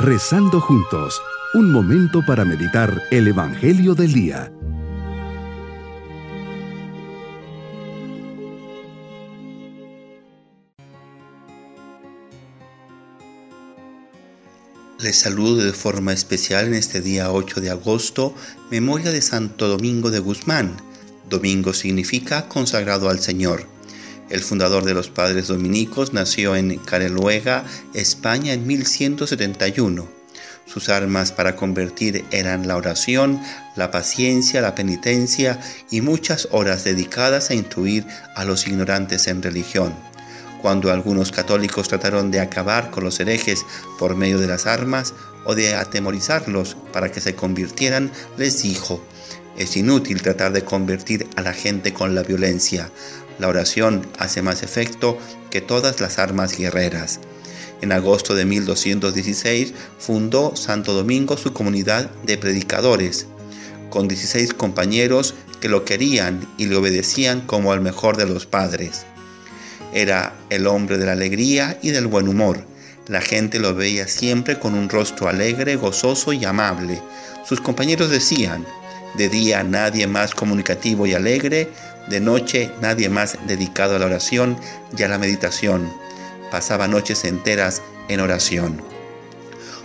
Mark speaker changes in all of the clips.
Speaker 1: Rezando juntos, un momento para meditar el Evangelio del Día.
Speaker 2: Les saludo de forma especial en este día 8 de agosto, memoria de Santo Domingo de Guzmán. Domingo significa consagrado al Señor. El fundador de los padres dominicos nació en Careluega, España, en 1171. Sus armas para convertir eran la oración, la paciencia, la penitencia y muchas horas dedicadas a instruir a los ignorantes en religión. Cuando algunos católicos trataron de acabar con los herejes por medio de las armas o de atemorizarlos para que se convirtieran, les dijo, es inútil tratar de convertir a la gente con la violencia. La oración hace más efecto que todas las armas guerreras. En agosto de 1216 fundó Santo Domingo su comunidad de predicadores, con 16 compañeros que lo querían y le obedecían como al mejor de los padres. Era el hombre de la alegría y del buen humor. La gente lo veía siempre con un rostro alegre, gozoso y amable. Sus compañeros decían, de día nadie más comunicativo y alegre, de noche nadie más dedicado a la oración y a la meditación. Pasaba noches enteras en oración.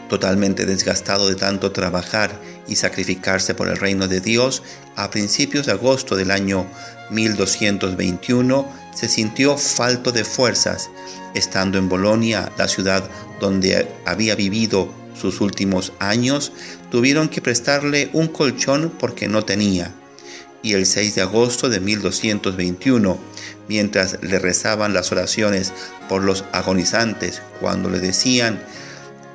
Speaker 2: Totalmente desgastado de tanto trabajar y sacrificarse por el reino de Dios, a principios de agosto del año 1221 se sintió falto de fuerzas. Estando en Bolonia, la ciudad donde había vivido sus últimos años, tuvieron que prestarle un colchón porque no tenía y el 6 de agosto de 1221, mientras le rezaban las oraciones por los agonizantes, cuando le decían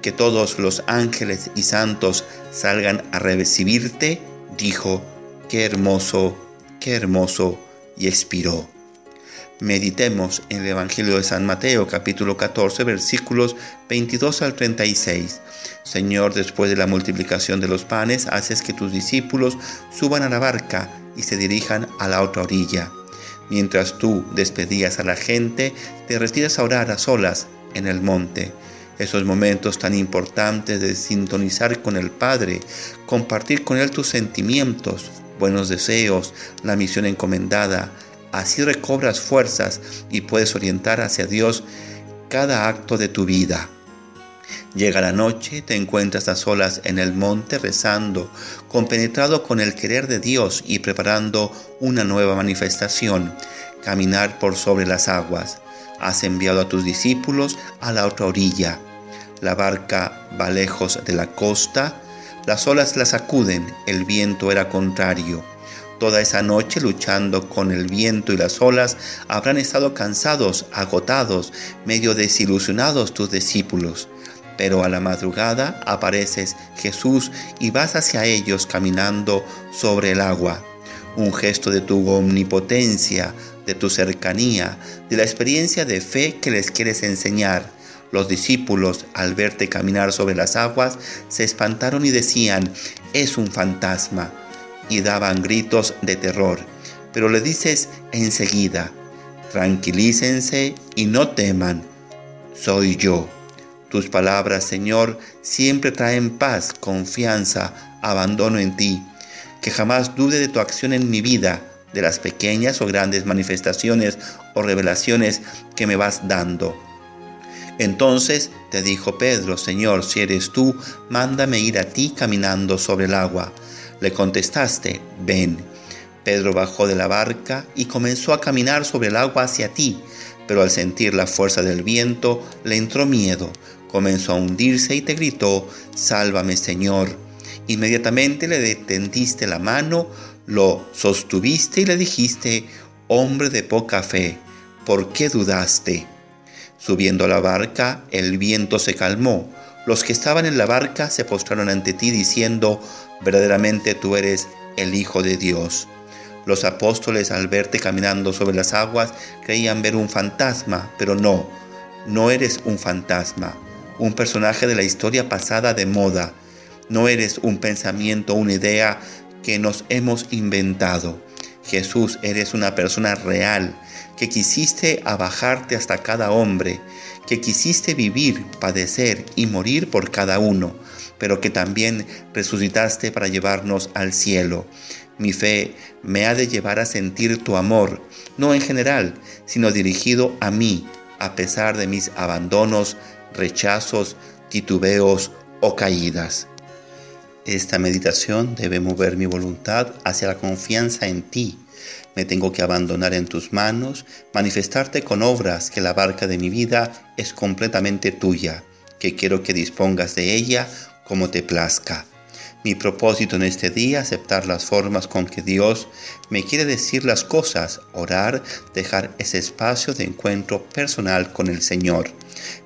Speaker 2: que todos los ángeles y santos salgan a recibirte, dijo, qué hermoso, qué hermoso, y expiró. Meditemos en el Evangelio de San Mateo capítulo 14 versículos 22 al 36. Señor, después de la multiplicación de los panes, haces que tus discípulos suban a la barca y se dirijan a la otra orilla. Mientras tú despedías a la gente, te retiras a orar a solas en el monte. Esos momentos tan importantes de sintonizar con el Padre, compartir con Él tus sentimientos, buenos deseos, la misión encomendada, Así recobras fuerzas y puedes orientar hacia Dios cada acto de tu vida. Llega la noche, te encuentras a solas en el monte rezando, compenetrado con el querer de Dios y preparando una nueva manifestación, caminar por sobre las aguas. Has enviado a tus discípulos a la otra orilla. La barca va lejos de la costa, las olas la sacuden, el viento era contrario. Toda esa noche luchando con el viento y las olas, habrán estado cansados, agotados, medio desilusionados tus discípulos. Pero a la madrugada apareces Jesús y vas hacia ellos caminando sobre el agua. Un gesto de tu omnipotencia, de tu cercanía, de la experiencia de fe que les quieres enseñar. Los discípulos, al verte caminar sobre las aguas, se espantaron y decían, es un fantasma y daban gritos de terror. Pero le dices enseguida, tranquilícense y no teman, soy yo. Tus palabras, Señor, siempre traen paz, confianza, abandono en ti. Que jamás dude de tu acción en mi vida, de las pequeñas o grandes manifestaciones o revelaciones que me vas dando. Entonces te dijo Pedro, Señor, si eres tú, mándame ir a ti caminando sobre el agua. Le contestaste, ven. Pedro bajó de la barca y comenzó a caminar sobre el agua hacia ti, pero al sentir la fuerza del viento le entró miedo, comenzó a hundirse y te gritó, Sálvame Señor. Inmediatamente le detendiste la mano, lo sostuviste y le dijiste, Hombre de poca fe, ¿por qué dudaste? Subiendo a la barca, el viento se calmó. Los que estaban en la barca se postraron ante ti diciendo, verdaderamente tú eres el Hijo de Dios. Los apóstoles al verte caminando sobre las aguas creían ver un fantasma, pero no, no eres un fantasma, un personaje de la historia pasada de moda, no eres un pensamiento, una idea que nos hemos inventado. Jesús, eres una persona real, que quisiste abajarte hasta cada hombre, que quisiste vivir, padecer y morir por cada uno, pero que también resucitaste para llevarnos al cielo. Mi fe me ha de llevar a sentir tu amor, no en general, sino dirigido a mí, a pesar de mis abandonos, rechazos, titubeos o caídas. Esta meditación debe mover mi voluntad hacia la confianza en ti. Me tengo que abandonar en tus manos, manifestarte con obras que la barca de mi vida es completamente tuya, que quiero que dispongas de ella como te plazca. Mi propósito en este día, aceptar las formas con que Dios me quiere decir las cosas, orar, dejar ese espacio de encuentro personal con el Señor.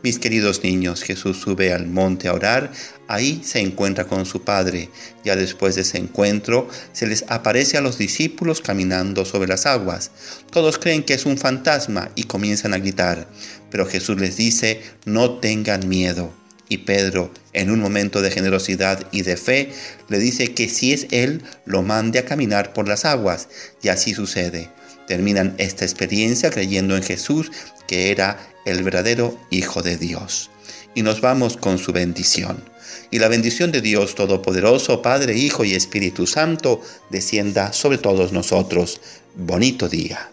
Speaker 2: Mis queridos niños, Jesús sube al monte a orar, ahí se encuentra con su Padre. Ya después de ese encuentro, se les aparece a los discípulos caminando sobre las aguas. Todos creen que es un fantasma y comienzan a gritar, pero Jesús les dice, no tengan miedo. Y Pedro, en un momento de generosidad y de fe, le dice que si es Él, lo mande a caminar por las aguas. Y así sucede. Terminan esta experiencia creyendo en Jesús, que era el verdadero Hijo de Dios. Y nos vamos con su bendición. Y la bendición de Dios Todopoderoso, Padre, Hijo y Espíritu Santo, descienda sobre todos nosotros. Bonito día.